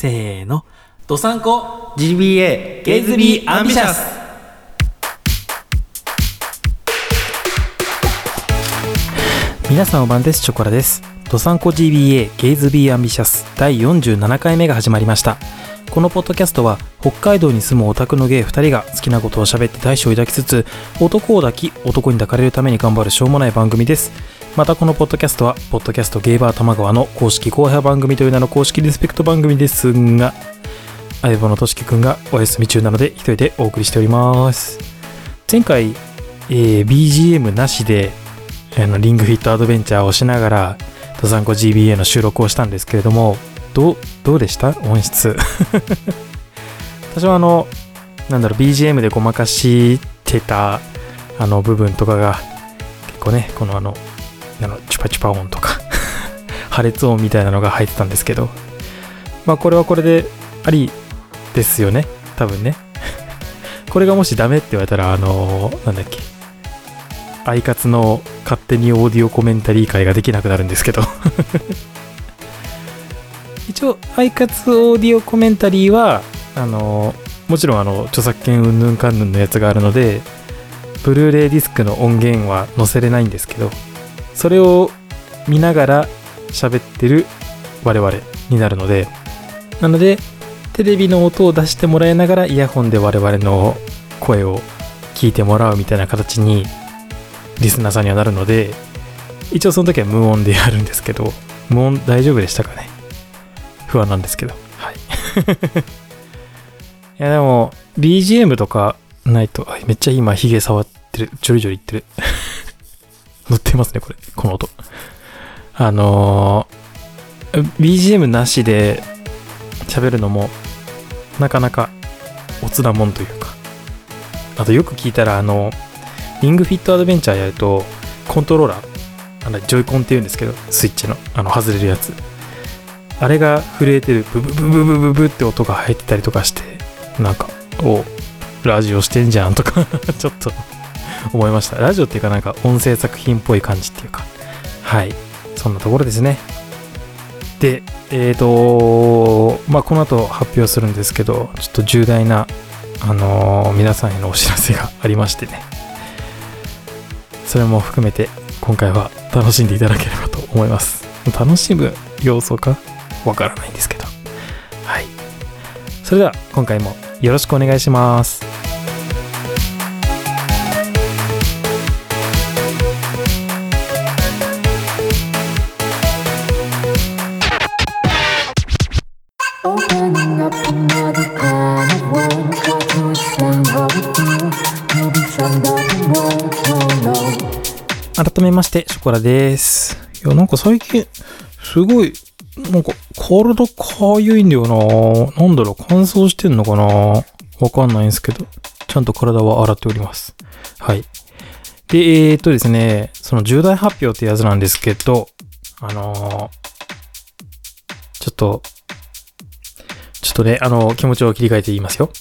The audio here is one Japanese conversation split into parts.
せーの。ドサンコ。GBA ゲイズビーアンビシャス皆さんお晩です。チョコラです。ドサンコ GBA ゲイズビーアンビシャス第47回目が始まりました。このポッドキャストは北海道に住むオタクのゲイ2人が好きなことを喋って大志を抱きつつ男を抱き男に抱かれるために頑張るしょうもない番組ですまたこのポッドキャストはポッドキャストゲイバー玉川の公式後輩番組という名の公式リスペクト番組ですが相棒のとしきくんがお休み中なので一人でお送りしております前回、えー BGM なしであのリングフィットアドベンチャーをしながら登山コ GBA の収録をしたんですけれどもどうどうでした音質私はあのなんだろう BGM でごまかしてたあの部分とかが結構ねこのあのあのチュパチュパ音とか 破裂音みたいなのが入ってたんですけどまあこれはこれでありですよね。多分ね。これがもしダメって言われたらあのなんだっけ。アイカツの勝手にオーディオコメンタリー会ができなくなるんですけど。一応アイカツオーディオコメンタリーはあのもちろんあの著作権うんぬんかんぬんのやつがあるのでブルーレイディスクの音源は載せれないんですけどそれを見ながら喋ってる我々になるのでなのでテレビの音を出してもらいながらイヤホンで我々の声を聞いてもらうみたいな形にリスナーさんにはなるので一応その時は無音でやるんですけど無音大丈夫でしたかね？不安なんですけどはい。いやでも BGM とかないとめっちゃ今ヒゲ触ってるジョリジョリいってる。乗ってますねこれ。この音。あのー BGM なしで喋るのもなかなかおつなもんというか。あとよく聞いたらあのリングフィットアドベンチャーやるとコントローラーあのジョイコンって言うんですけどスイッチのあの外れるやつ。あれが震えてるブブブブブブブって音が入ってたりとかしてなんかおラジオしてんじゃんとかちょっと思いました。ラジオっていうかなんか音声作品っぽい感じっていうか。はい。そんなところですね。でえーとまあこの後発表するんですけどちょっと重大なあのー皆さんへのお知らせがありましてね。それも含めて今回は楽しんでいただければと思います。楽しむ要素かわからないんですけど。はい。それでは今回もよろしくお願いします。めましてショコラです。いやなんか最近すごいなんか体かゆいんだよな。なんだろう乾燥してんのかな。わかんないんですけどちゃんと体は洗っております。はい。でえー、っとですねその重大発表ってやつなんですけどあのーちょっとちょっとね、あの、気持ちを切り替えて言いますよ。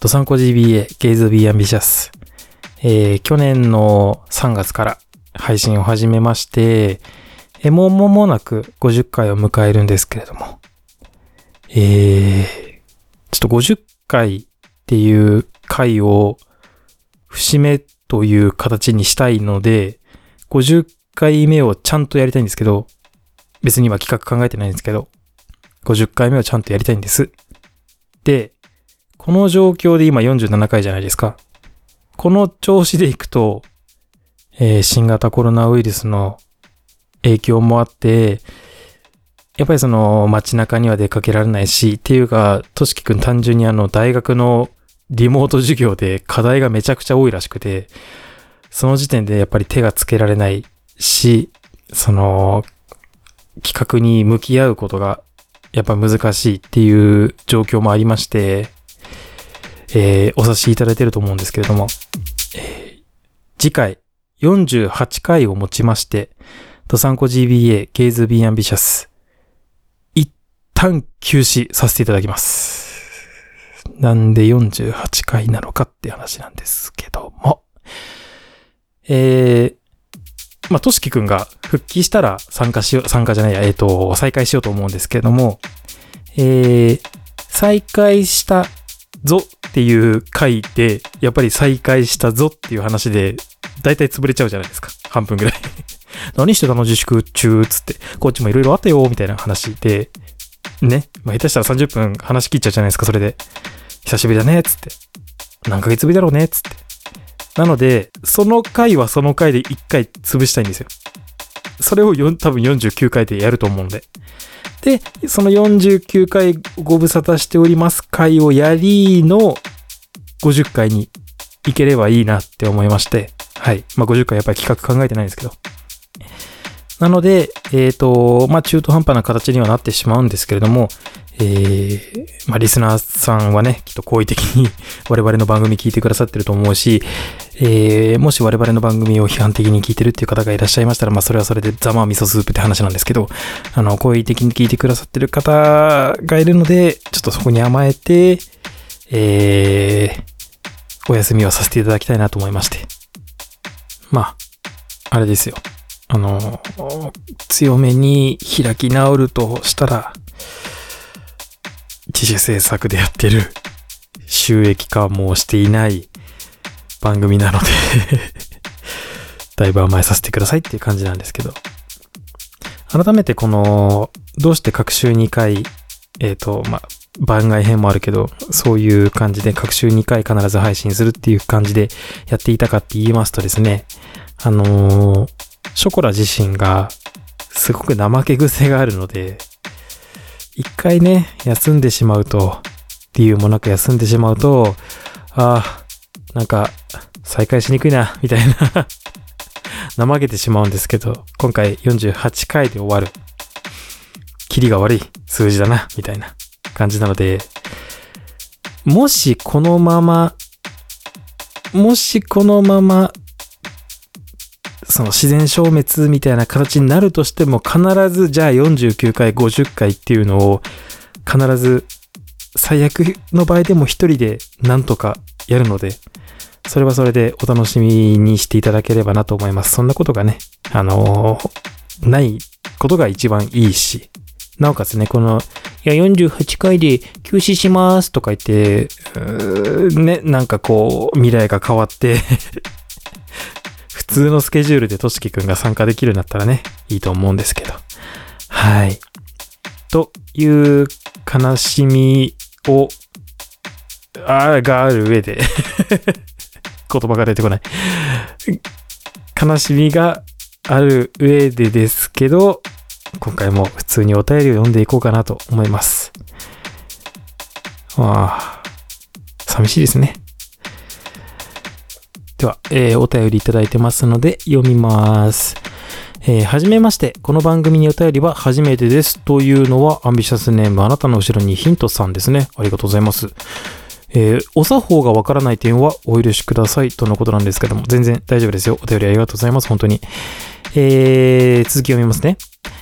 ドサンコ GBA、ゲイズビーアンビシャス。えー去年の3月から配信を始めまして、えーもう間もなく50回を迎えるんですけれども、えー、ちょっと50回っていう回を節目という形にしたいので、50回目をちゃんとやりたいんですけど、別に今企画考えてないんですけど、50回目をちゃんとやりたいんです。で、この状況で今47回じゃないですか。この調子でいくと、えー新型コロナウイルスの影響もあって、やっぱりその街中には出かけられないし、っていうか、としきくん単純にあの大学のリモート授業で課題がめちゃくちゃ多いらしくて、その時点でやっぱり手がつけられないし、その企画に向き合うことがやっぱ難しいっていう状況もありまして、えーお察しいただいていると思うんですけれども、えー次回48回をもちまして、ドサンコ GBA ゲイズビーアンビシャス、一旦休止させていただきます。なんで48回なのかって話なんですけども、えーまあ、としきくんが復帰したら参加しよう、参加じゃないや、えっ、と、再開しようと思うんですけれども、えー、再開したぞっていう回で、やっぱり再開したぞっていう話で、だいたい潰れちゃうじゃないですか。半分ぐらい。何してたの自粛中つって、こっちもいろいろあったよ、みたいな話で、ね。まあ、下手したら30分話し切っちゃうじゃないですか、それで。久しぶりだね、つって。何ヶ月ぶりだろうね、つって。なので、その回はその回で1回潰したいんですよ。それを多分49回でやると思うんで。で、その49回ご無沙汰しております回をやりの50回に行ければいいなって思いまして。はい。まあ、50回やっぱり企画考えてないんですけど。なので、えっ、と、まあ、中途半端な形にはなってしまうんですけれども、えー、まあ、リスナーさんはね、きっと好意的に 我々の番組聞いてくださってると思うし、えー、もし我々の番組を批判的に聞いてるっていう方がいらっしゃいましたら、まあ、それはそれでざまあ味噌スープって話なんですけど、あの、好意的に聞いてくださってる方がいるので、ちょっとそこに甘えて、えー、お休みをさせていただきたいなと思いまして。まあ、あれですよ。あの、強めに開き直るとしたら、自主制作でやってる収益化もしていない番組なので だいぶ甘えさせてくださいっていう感じなんですけど。改めてこの、どうして各週2回、えっ、と、まあ、番外編もあるけど、そういう感じで各週2回必ず配信するっていう感じでやっていたかって言いますとですね、あのーショコラ自身がすごく怠け癖があるので、一回ね、休んでしまうと、理由もなく休んでしまうと、ああ、なんか、再開しにくいな、みたいな 怠けてしまうんですけど、今回48回で終わる。キリが悪い数字だな、みたいな感じなので、もしこのまま、もしこのままその自然消滅みたいな形になるとしても必ずじゃあ49回50回っていうのを必ず最悪の場合でも一人でなんとかやるのでそれはそれでお楽しみにしていただければなと思います。そんなことがね、あのーないことが一番いいし、なおかつね、この、いや、48回で休止しますとか言って、ね、なんかこう、未来が変わって通のスケジュールでとしきくんが参加できるようになったらね、いいと思うんですけど。はい。という悲しみを、あがある上で、言葉が出てこない。悲しみがある上でですけど、今回も普通にお便りを読んでいこうかなと思います。ああ、寂しいですね。では、えーお便りいただいてますので読みます。えーはじめまして。この番組にお便りは初めてです。というのは、アンビシャスネームあなたの後ろにヒントさんですね。ありがとうございます。えーお作法がわからない点はお許しください。とのことなんですけども、全然大丈夫ですよ。お便りありがとうございます。本当に。えー続き読みますね。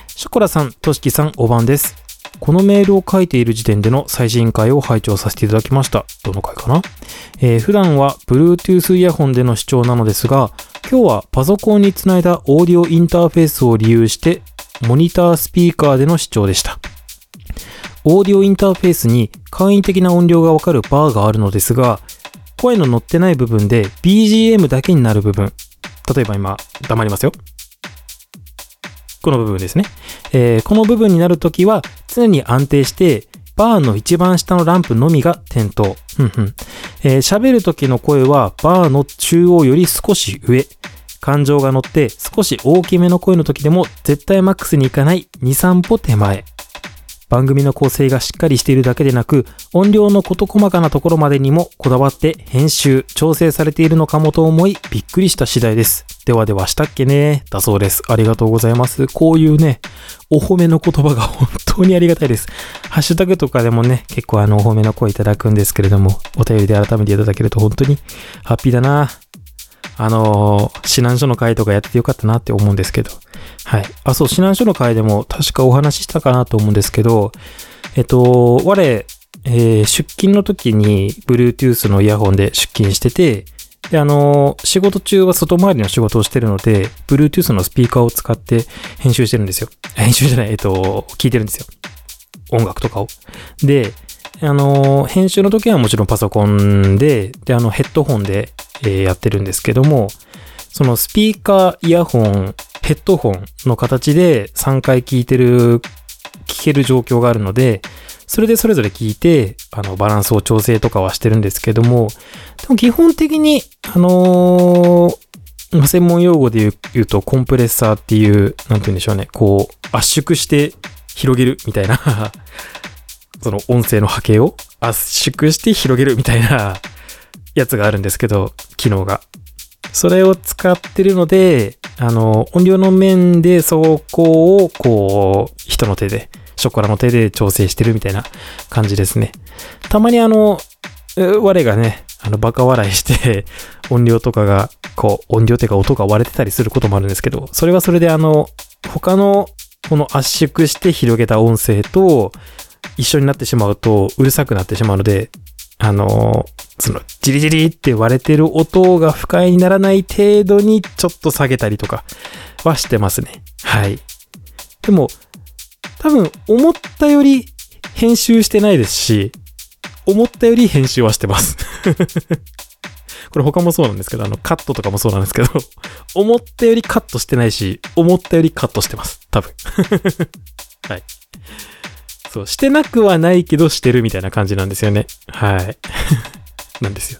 ショコラさん、としきさん、おばんです。このメールを書いている時点での最新回を拝聴させていただきました。どの回かな？えー普段は Bluetooth イヤホンでの視聴なのですが、今日はパソコンにつないだオーディオインターフェースを利用して、モニタースピーカーでの視聴でした。オーディオインターフェースに簡易的な音量がわかるバーがあるのですが、声の乗ってない部分で BGM だけになる部分。例えば今、黙りますよ。この部分ですね。えーこの部分になるときは常に安定して、バーの一番下のランプのみが点灯。ふんふんえー喋る時の声はバーの中央より少し上。感情が乗って少し大きめの声の時でも絶対マックスに行かない2、3歩手前。番組の構成がしっかりしているだけでなく、音量の事細かなところまでにもこだわって編集、調整されているのかもと思いびっくりした次第です。ではではしたっけねだそうです。ありがとうございます。こういうね、お褒めの言葉が 本当にありがたいです。ハッシュタグとかでもね、結構あの、お褒めの声いただくんですけれども、お便りで改めていただけると本当にハッピーだな。あのー指南書の回とかやってよかったなって思うんですけど。はい。あ、そう、指南書の回でも確かお話ししたかなと思うんですけど、えっと、我、えー出勤の時に Bluetooth のイヤホンで出勤してて、で、あのー仕事中は外回りの仕事をしてるので、Bluetooth のスピーカーを使って編集してるんですよ。編集じゃない、えっと、聞いてるんですよ。音楽とかを。で、あの編集の時はもちろんパソコンで、で、あの、ヘッドホンで、えーやってるんですけども、そのスピーカー、イヤホン、ヘッドホンの形で3回聞いてる、聞ける状況があるので、それでそれぞれ聞いて、あの、バランスを調整とかはしてるんですけども、でも基本的に、あのー専門用語で言うと、コンプレッサーっていう、なんて言うんでしょうね、こう、圧縮して広げるみたいな、その音声の波形を圧縮して広げるみたいな やつがあるんですけど、機能が。それを使ってるので、あの、音量の面でそこを、こう、人の手で、ショコラの手で調整してるみたいな感じですね。たまにあの、我がね、あの、バカ笑いして、音量とかが、こう、音量っていうか音が割れてたりすることもあるんですけど、それはそれであの、他の、この圧縮して広げた音声と、一緒になってしまうと、うるさくなってしまうので、あの、その、ジリジリって割れてる音が不快にならない程度にちょっと下げたりとかはしてますね。はい。でも、多分、思ったより編集してないですし、思ったより編集はしてます。これ他もそうなんですけど、あの、カットとかもそうなんですけど、思ったよりカットしてないし、思ったよりカットしてます。多分。はい。そう、してなくはないけどしてるみたいな感じなんですよね。はい。なんですよ。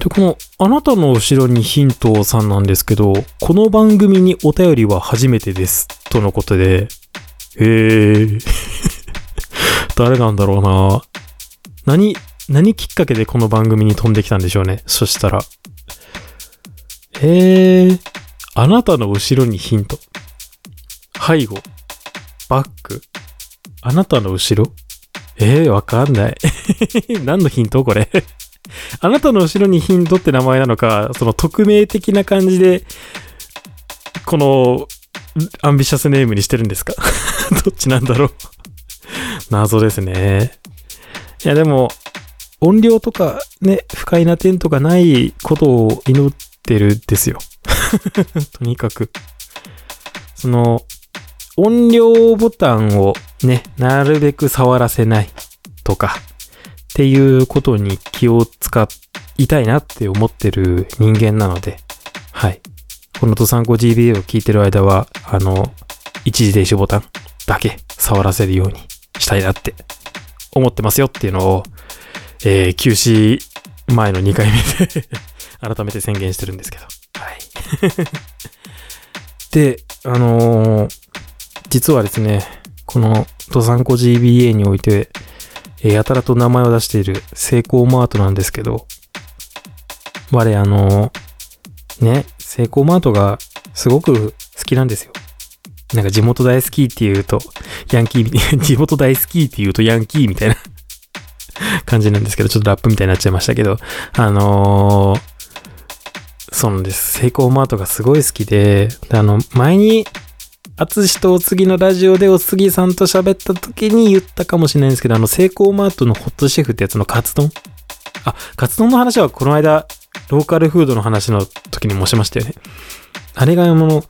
で、この、あなたの後ろにヒントさんなんですけど、この番組にお便りは初めてです。とのことで、へー。誰なんだろうな何、何きっかけでこの番組に飛んできたんでしょうね。そしたら。えー、あなたの後ろにヒント。背後。バック。あなたの後ろ？えー、わかんない。何のヒントこれ？あなたの後ろにヒントって名前なのか、その匿名的な感じで、この、アンビシャスネームにしてるんですか？どっちなんだろう？謎ですね。いや、でも、音量とかね、不快な点とかないことを祈ってるんですよ。とにかく。その、音量ボタンをね、なるべく触らせないとか、っていうことに気を使いたいなって思ってる人間なので、はい。このドサンコ GBA を聞いてる間は、あの、一時停止ボタンだけ触らせるようにしたいなって思ってますよっていうのを、えー、休止前の2回目で 改めて宣言してるんですけど。はい。で、あのー実はですね、このドサンコ GBA において、やたらと名前を出しているセイコーマートなんですけど、我あのね、セイコーマートがすごく好きなんですよ。なんか地元大好きって言うと、ヤンキー、地元大好きって言うとヤンキーみたいな 感じなんですけど、ちょっとラップみたいになっちゃいましたけど、あのーそうなんです。セイコーマートがすごい好き、であの、前に、アツシとお次のラジオでお杉さんと喋った時に言ったかもしれないんですけど、あの、セイコーマートのホットシェフってやつのカツ丼？あ、カツ丼の話はこの間、ローカルフードの話の時にもしましたよね。あれが、あの、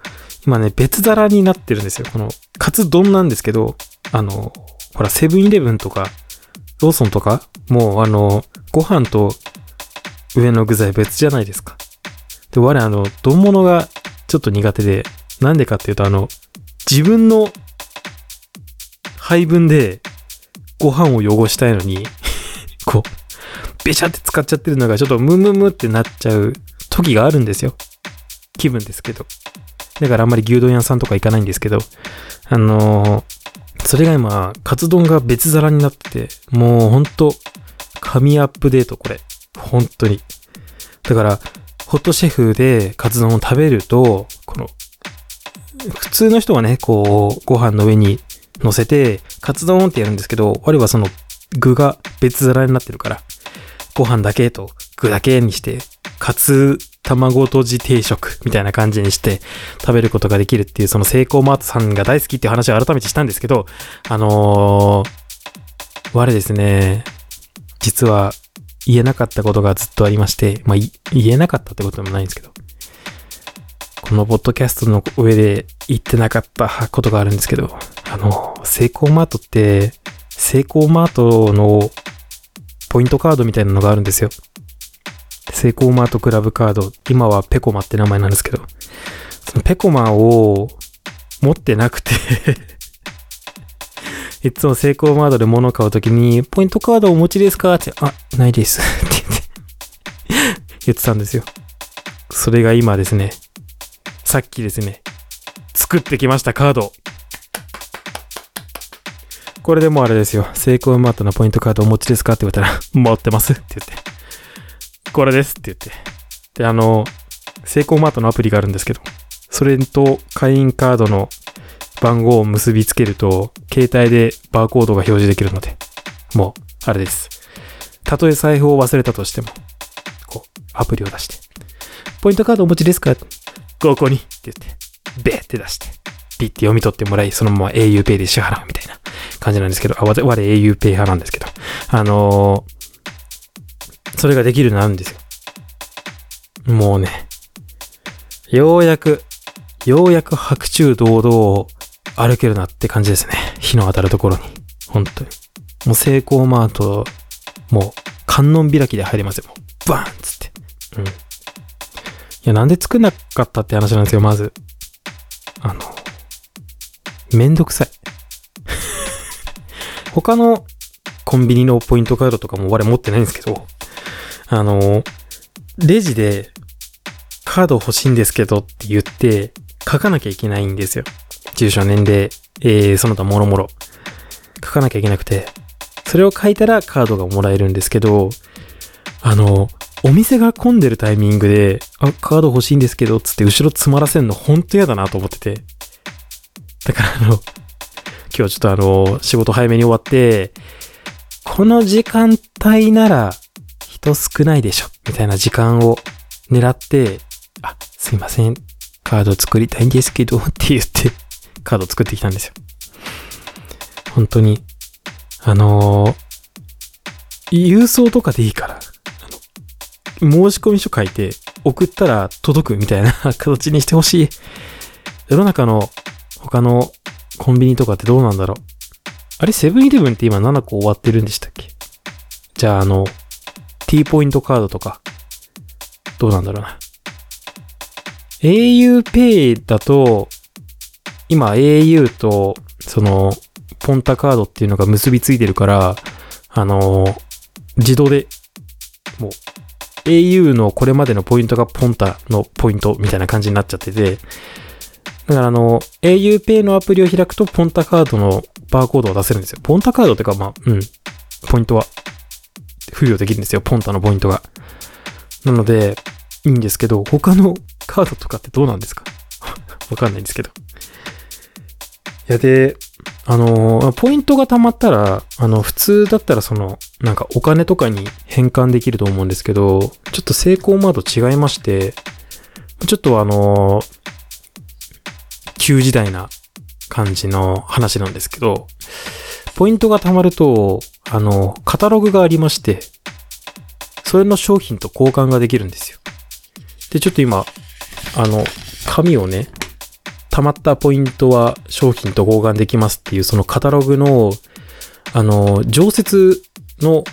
今ね、別皿になってるんですよ。この、カツ丼なんですけど、あの、ほら、セブンイレブンとか、ローソンとか、もう、あの、ご飯と上の具材別じゃないですか。で、我、あの、丼物がちょっと苦手で、なんでかっていうと、あの、自分の配分でご飯を汚したいのに、こう、べちゃって使っちゃってるのがちょっとムムムってなっちゃう時があるんですよ。気分ですけど。だからあんまり牛丼屋さんとか行かないんですけど、あのーそれが今、カツ丼が別皿になってて、もうほんと、神アップデートこれ。本当に。だから、ホットシェフでカツ丼を食べると、この、普通の人はね、こう、ご飯の上に乗せて、カツ丼ってやるんですけど、我はその具が別皿になってるから、ご飯だけと具だけにして、カツ卵とじ定食みたいな感じにして食べることができるっていう、そのセイコーマートさんが大好きっていう話を改めてしたんですけど、あのー、我ですね、実は言えなかったことがずっとありまして、まあ、言えなかったってことでもないんですけど、このポッドキャストの上で言ってなかったことがあるんですけど、あの、セイコーマートって、セイコーマートのポイントカードみたいなのがあるんですよ。セイコーマートクラブカード、今はペコマって名前なんですけど、そのペコマを持ってなくて いつもセイコーマートで物を買うときに、ポイントカードお持ちですかって、あ、ないです。って言って、言ってたんですよ。それが今ですね、さっきですね、作ってきましたカード。これでもうあれですよ。セイコーマートのポイントカードお持ちですかって言われたら、持ってますって言って。これですって言って。で、あの、セイコーマートのアプリがあるんですけど、それと会員カードの番号を結びつけると、携帯でバーコードが表示できるので、もう、あれです。たとえ財布を忘れたとしても、こう、アプリを出して、ポイントカードお持ちですか？ここにって言って、ベーって出して、ピッて読み取ってもらい、そのまま auPay で支払うみたいな感じなんですけど、あ、我我 auPay 派なんですけど、あのーそれができるようになるんですよ。もうね、ようやく、ようやく白昼堂々を歩けるなって感じですね。日の当たるところに。本当に。もうセイコーマート、もう観音開きで入れますよ。バーンっつって。うん。いや、なんで作んなかったって話なんですよ、まず。あの、めんどくさい。他のコンビニのポイントカードとかも我持ってないんですけど、あの、レジでカード欲しいんですけどって言って書かなきゃいけないんですよ。住所、年齢、えー、その他もろもろ。書かなきゃいけなくて、それを書いたらカードがもらえるんですけど、あの、お店が混んでるタイミングで、あ、カード欲しいんですけど、つって後ろ詰まらせんのほんと嫌だなと思ってて。だからあの、今日ちょっとあの、仕事早めに終わって、この時間帯なら人少ないでしょ、みたいな時間を狙って、あ、すいません、カード作りたいんですけど、って言って、カード作ってきたんですよ。本当に、あのー郵送とかでいいから、申し込み書書いて送ったら届くみたいな 形にしてほしい。世の中の他のコンビニとかってどうなんだろう。あれ、セブンイレブンって今7個終わってるんでしたっけ？じゃあ、あの、T ポイントカードとか、どうなんだろうな。auPay だと、今 au と、その、ポンタカードっていうのが結びついてるから、あの、自動で、もう、au のこれまでのポイントがポンタのポイントみたいな感じになっちゃってて、だからあの、auPay のアプリを開くと、ポンタカードのバーコードを出せるんですよ。ポンタカードってか、まあ、うん、ポイントは、付与できるんですよ。ポンタのポイントが。なので、いいんですけど、他のカードとかってどうなんですか？わかんないんですけど。いや、で、あの、ポイントが溜まったら、あの、普通だったらその、なんかお金とかに変換できると思うんですけど、ちょっとセイコーマート違いまして、ちょっとあの、旧時代な感じの話なんですけど、ポイントが貯まると、あの、カタログがありまして、それの商品と交換ができるんですよ。で、ちょっと今、あの、紙をね、貯まったポイントは商品と交換できますっていう、そのカタログの、あの、常設の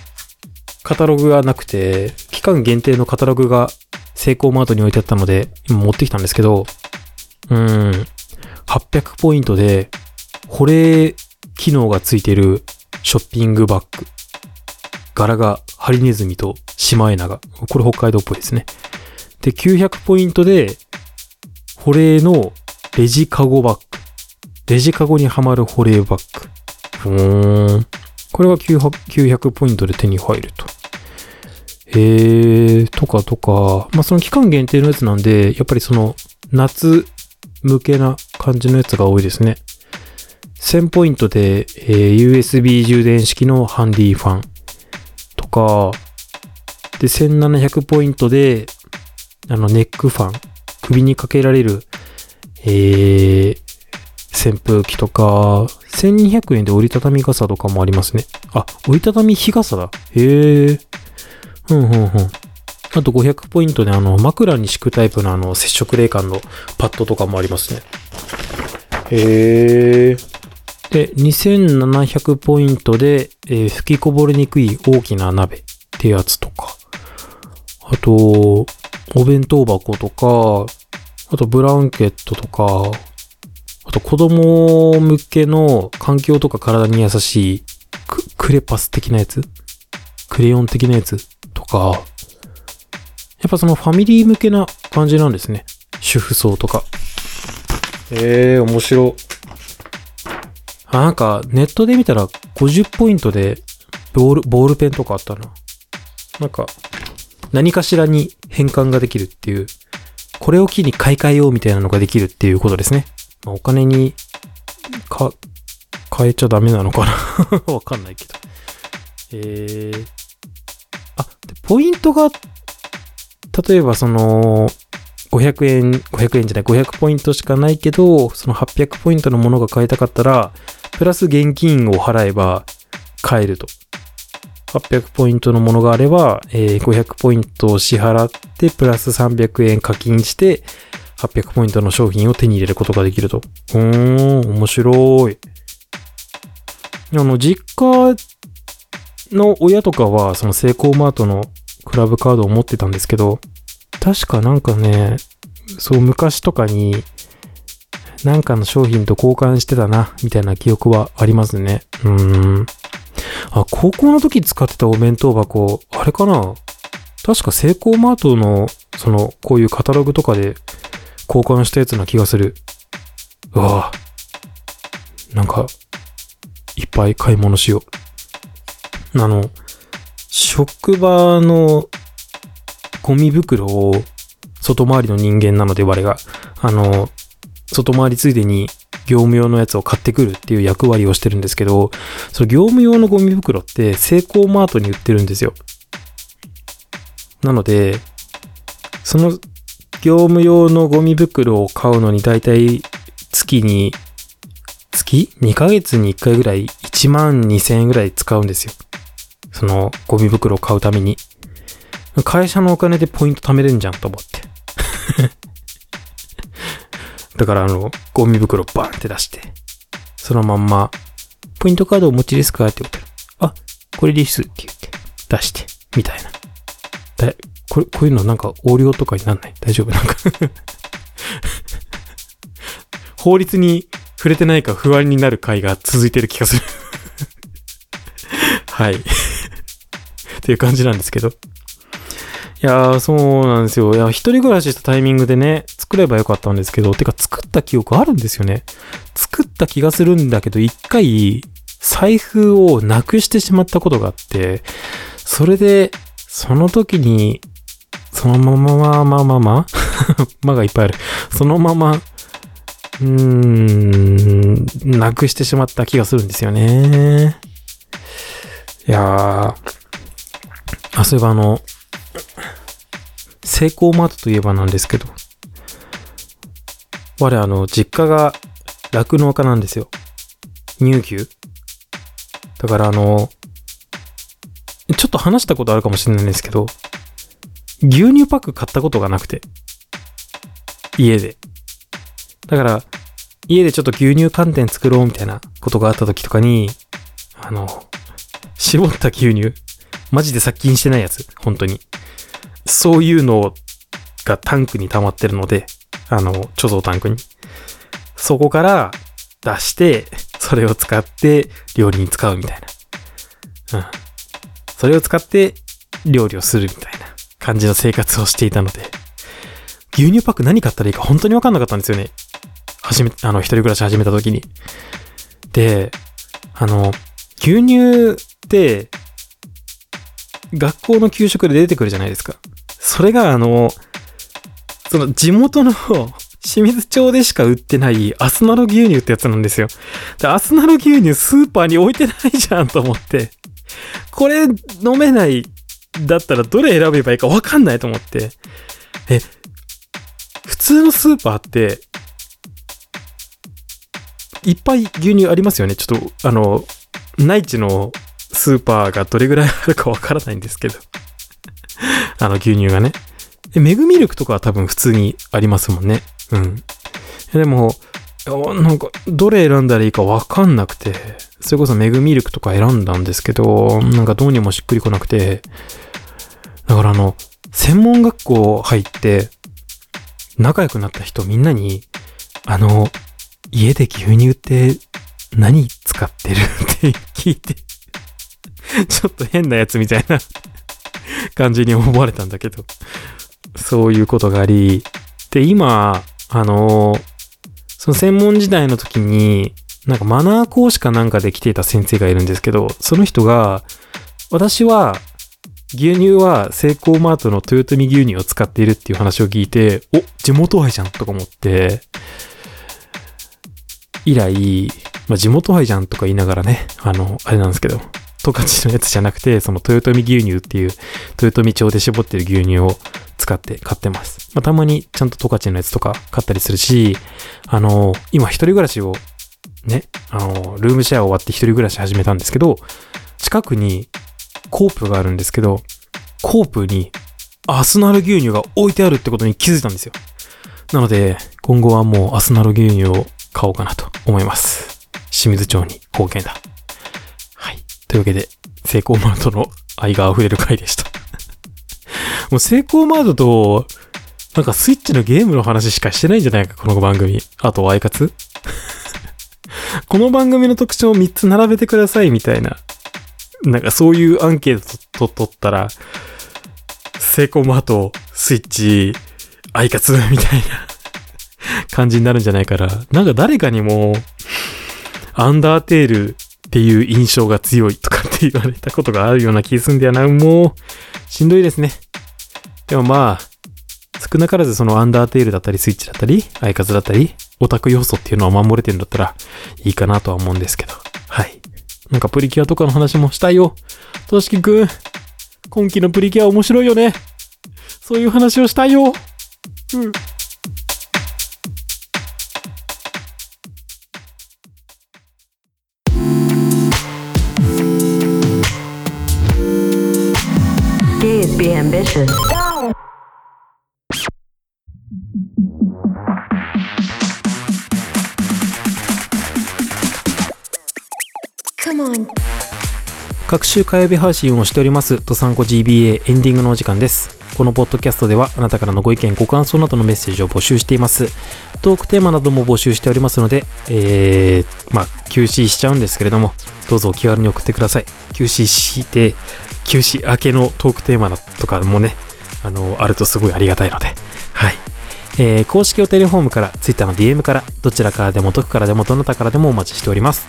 カタログがなくて、期間限定のカタログがセイコーマートに置いてあったので、今持ってきたんですけど、うん、800ポイントで、保冷機能がついてるショッピングバッグ。柄がハリネズミとシマエナガ。これ北海道っぽいですね。で、900ポイントで、保冷のレジカゴバッグ。レジカゴにはまる保冷バッグ。ふーん。これが 900, 900ポイントで手に入ると。えー、とかとか、まあ、その期間限定のやつなんで、やっぱりその、夏向けな感じのやつが多いですね。1000ポイントで、えー USB 充電式のハンディファンとか、で、1700ポイントで、あの、ネックファン、首にかけられる、えー、扇風機とか、1200円で折りたたみ傘とかもありますね。あ、折りたたみ日傘だ。へえ。うんうんうん。あと500ポイントであの、枕に敷くタイプのあの、接触冷感のパッドとかもありますね。へえ。で、2700ポイントで、えー吹きこぼれにくい大きな鍋ってやつとか。あと、お弁当箱とか、あとブランケットとか、あと子供向けの環境とか体に優しいククレパス的なやつ？クレヨン的なやつとか、やっぱそのファミリー向けな感じなんですね。主婦層とか。ええー、面白。あ、なんか、ネットで見たら50ポイントでボール、ボールペンとかあったな。なんか、何かしらに変換ができるっていう、これを機に買い替えようみたいなのができるっていうことですね。まあ、お金に、か、変えちゃダメなのかな？わかんないけど。えー、あ、でポイントが、例えばその、500円、500円じゃない、500ポイントしかないけど、その800ポイントのものが買いたかったら、プラス現金を払えば買えると。800ポイントのものがあれば、えー500ポイントを支払って、プラス300円課金して、800ポイントの商品を手に入れることができると。うーん、面白い。あの、実家の親とかは、そのセイコーマートのクラブカードを持ってたんですけど、確かなんかね、そう昔とかに、なんかの商品と交換してたな、みたいな記憶はありますね。うーん。あ、高校の時使ってたお弁当箱、あれかな？確かセイコーマートの、その、こういうカタログとかで交換したやつな気がする。うわぁ。なんか、いっぱい買い物しよう。あの、職場のゴミ袋を外回りの人間なので我が、あの、外回りついでに業務用のやつを買ってくるっていう役割をしてるんですけど、その業務用のゴミ袋ってセイコーマートに売ってるんですよ。なので、その業務用のゴミ袋を買うのにだいたい月に、月 ?2 ヶ月に1回ぐらい1万2000円ぐらい使うんですよ。そのゴミ袋を買うために。会社のお金でポイント貯めれんじゃんと思って。だからあの、ゴミ袋バーンって出して、そのまんま、ポイントカードお持ちですかって言ったら、あ、これですって言って、出して、みたいな。だこれ、こういうのなんか横領とかになんない？大丈夫？なんか 法律に触れてないか不安になる回が続いてる気がする はい。っていう感じなんですけど。いやー、そうなんですよ。いや、一人暮らししたタイミングでね、作ればよかったんですけど、てか作った記憶あるんですよね。作った気がするんだけど、一回、財布をなくしてしまったことがあって、それで、その時に、そのまままあまあまあ ままがいっぱいある。そのまま、うーん、なくしてしまった気がするんですよね。いやー、あ、そういえばあの、セイコーマートといえばなんですけど、我あの、実家が酪農家なんですよ。乳牛だからあの、ちょっと話したことあるかもしれないんですけど、牛乳パック買ったことがなくて。家で。だから、家でちょっと牛乳寒天作ろうみたいなことがあった時とかに、あの、絞った牛乳、マジで殺菌してないやつ、本当に。そういうのがタンクに溜まってるので、あの、貯蔵タンクに。そこから出して、それを使って料理に使うみたいな。うん。それを使って料理をするみたいな感じの生活をしていたので、牛乳パック何買ったらいいか本当にわかんなかったんですよね。初め、あの、一人暮らし始めた時に。で、あの、牛乳って、学校の給食で出てくるじゃないですか。それがあの、その地元の清水町でしか売ってないアスナロ牛乳ってやつなんですよ。で、アスナロ牛乳スーパーに置いてないじゃんと思って。これ飲めないだったらどれ選べばいいかわかんないと思って。え、普通のスーパーって、いっぱい牛乳ありますよね。ちょっと、あの、内地のスーパーがどれぐらいあるかわからないんですけど。あの牛乳がね。で、メグミルクとかは多分普通にありますもんね。うん。でも、なんか、どれ選んだらいいかわかんなくて、それこそメグミルクとか選んだんですけど、なんかどうにもしっくりこなくて、だからあの、専門学校入って、仲良くなった人みんなに、あの、家で牛乳って何使ってる？って聞いて、ちょっと変なやつみたいな感じに思われたんだけど、そういうことがあり、で、今、あの、その専門時代の時に、なんかマナー講師かなんかで来ていた先生がいるんですけど、その人が、私は牛乳はセイコーマートの豊臣牛乳を使っているっていう話を聞いて、お、地元愛じゃんとか思って、以来、まあ、地元愛じゃんとか言いながらね、あの、あれなんですけど、十勝のやつじゃなくて、その豊臣牛乳っていう、豊臣町で絞ってる牛乳を使って買ってます。まあ、たまにちゃんと十勝のやつとか買ったりするし、あの、今一人暮らしを、ね、あの、ルームシェア終わって一人暮らし始めたんですけど、近くにコープがあるんですけど、コープにアスナル牛乳が置いてあるってことに気づいたんですよ。なので、今後はもうアスナル牛乳を買おうかなと思います。清水町に貢献だ。はい。というわけで、セイコーマートの愛が溢れる回でした。もうセイコーマートと、なんかスイッチのゲームの話しかしてないんじゃないか、この番組。あと、アイカツ？この番組の特徴を3つ並べてください、みたいな。なんかそういうアンケートと取ったら、セイコーマート、スイッチ、アイカツみたいな 感じになるんじゃないから、なんか誰かにも、アンダーテールっていう印象が強いとかって言われたことがあるような気するんだよな。もう、しんどいですね。でもまあ、少なからずそのアンダーテールだったり、スイッチだったり、アイカツだったり、オタク要素っていうのは守れてるんだったらいいかなとは思うんですけど。はい。なんかプリキュアとかの話もしたいよ。としきくん、今期のプリキュア面白いよね。そういう話をしたいよ。うん。Gays be ambitious. 各週火曜日配信をしております、とさんこ GBA エンディングのお時間です。このポッドキャストでは、あなたからのご意見、ご感想などのメッセージを募集しています。トークテーマなども募集しておりますので、えー、まあ、休止しちゃうんですけれども、どうぞお気軽に送ってください。休止して、休止明けのトークテーマとかもね、あの、あるとすごいありがたいので、はい。えー、公式おテレフォームから、Twitter の DM から、どちらからでも、どこからでも、どなたからでもお待ちしております。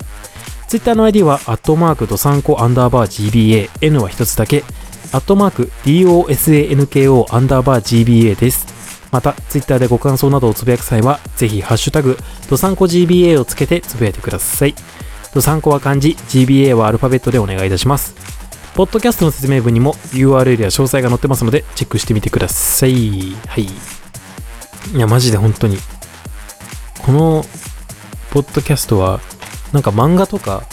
ツイッターの ID は、アットマークドサンコアンダーバー GBA、N は一つだけ、アットマーク DOSANKO アンダーバー GBA です。また、ツイッターでご感想などをつぶやく際は、ぜひ、ハッシュタグ、ドサンコ GBA をつけてつぶやいてください。ドサンコは漢字、GBA はアルファベットでお願いいたします。ポッドキャストの説明文にも URL や詳細が載ってますので、チェックしてみてください。はい。いや、マジで本当に。この、ポッドキャストは、なんか漫画とか、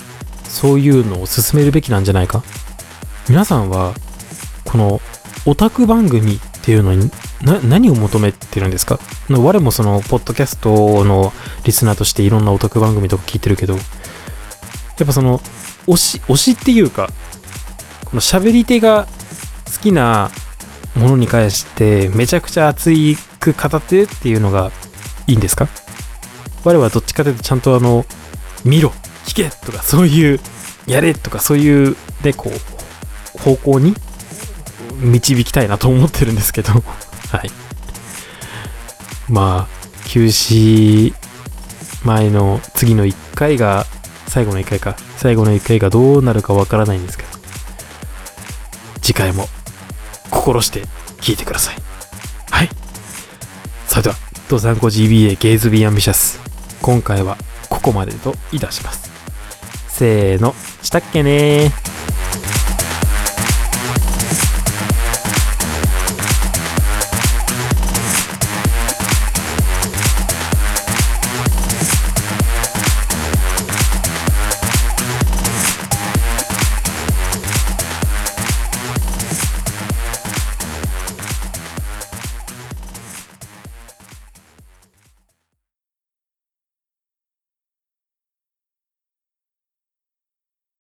そういうのを進めるべきなんじゃないか？皆さんは、この、オタク番組っていうのに、何を求めてるんですか？我もその、ポッドキャストのリスナーとしていろんなオタク番組とか聞いてるけど、やっぱその、推し、推しっていうか、この喋り手が好きなものに関して、めちゃくちゃ熱いく語ってるっていうのがいいんですか？我はどっちかというとちゃんとあの、見ろ聞けとかそういうやれとかそういうでこう方向に導きたいなと思ってるんですけど。はい。まあ休止前の次の1回が最後の1回か。最後の1回がどうなるかわからないんですけど。次回も心して聞いてください。それではドサンコ GBA ゲイズビーアンビシャス今回はここまでといたします。せーの、したっけねー。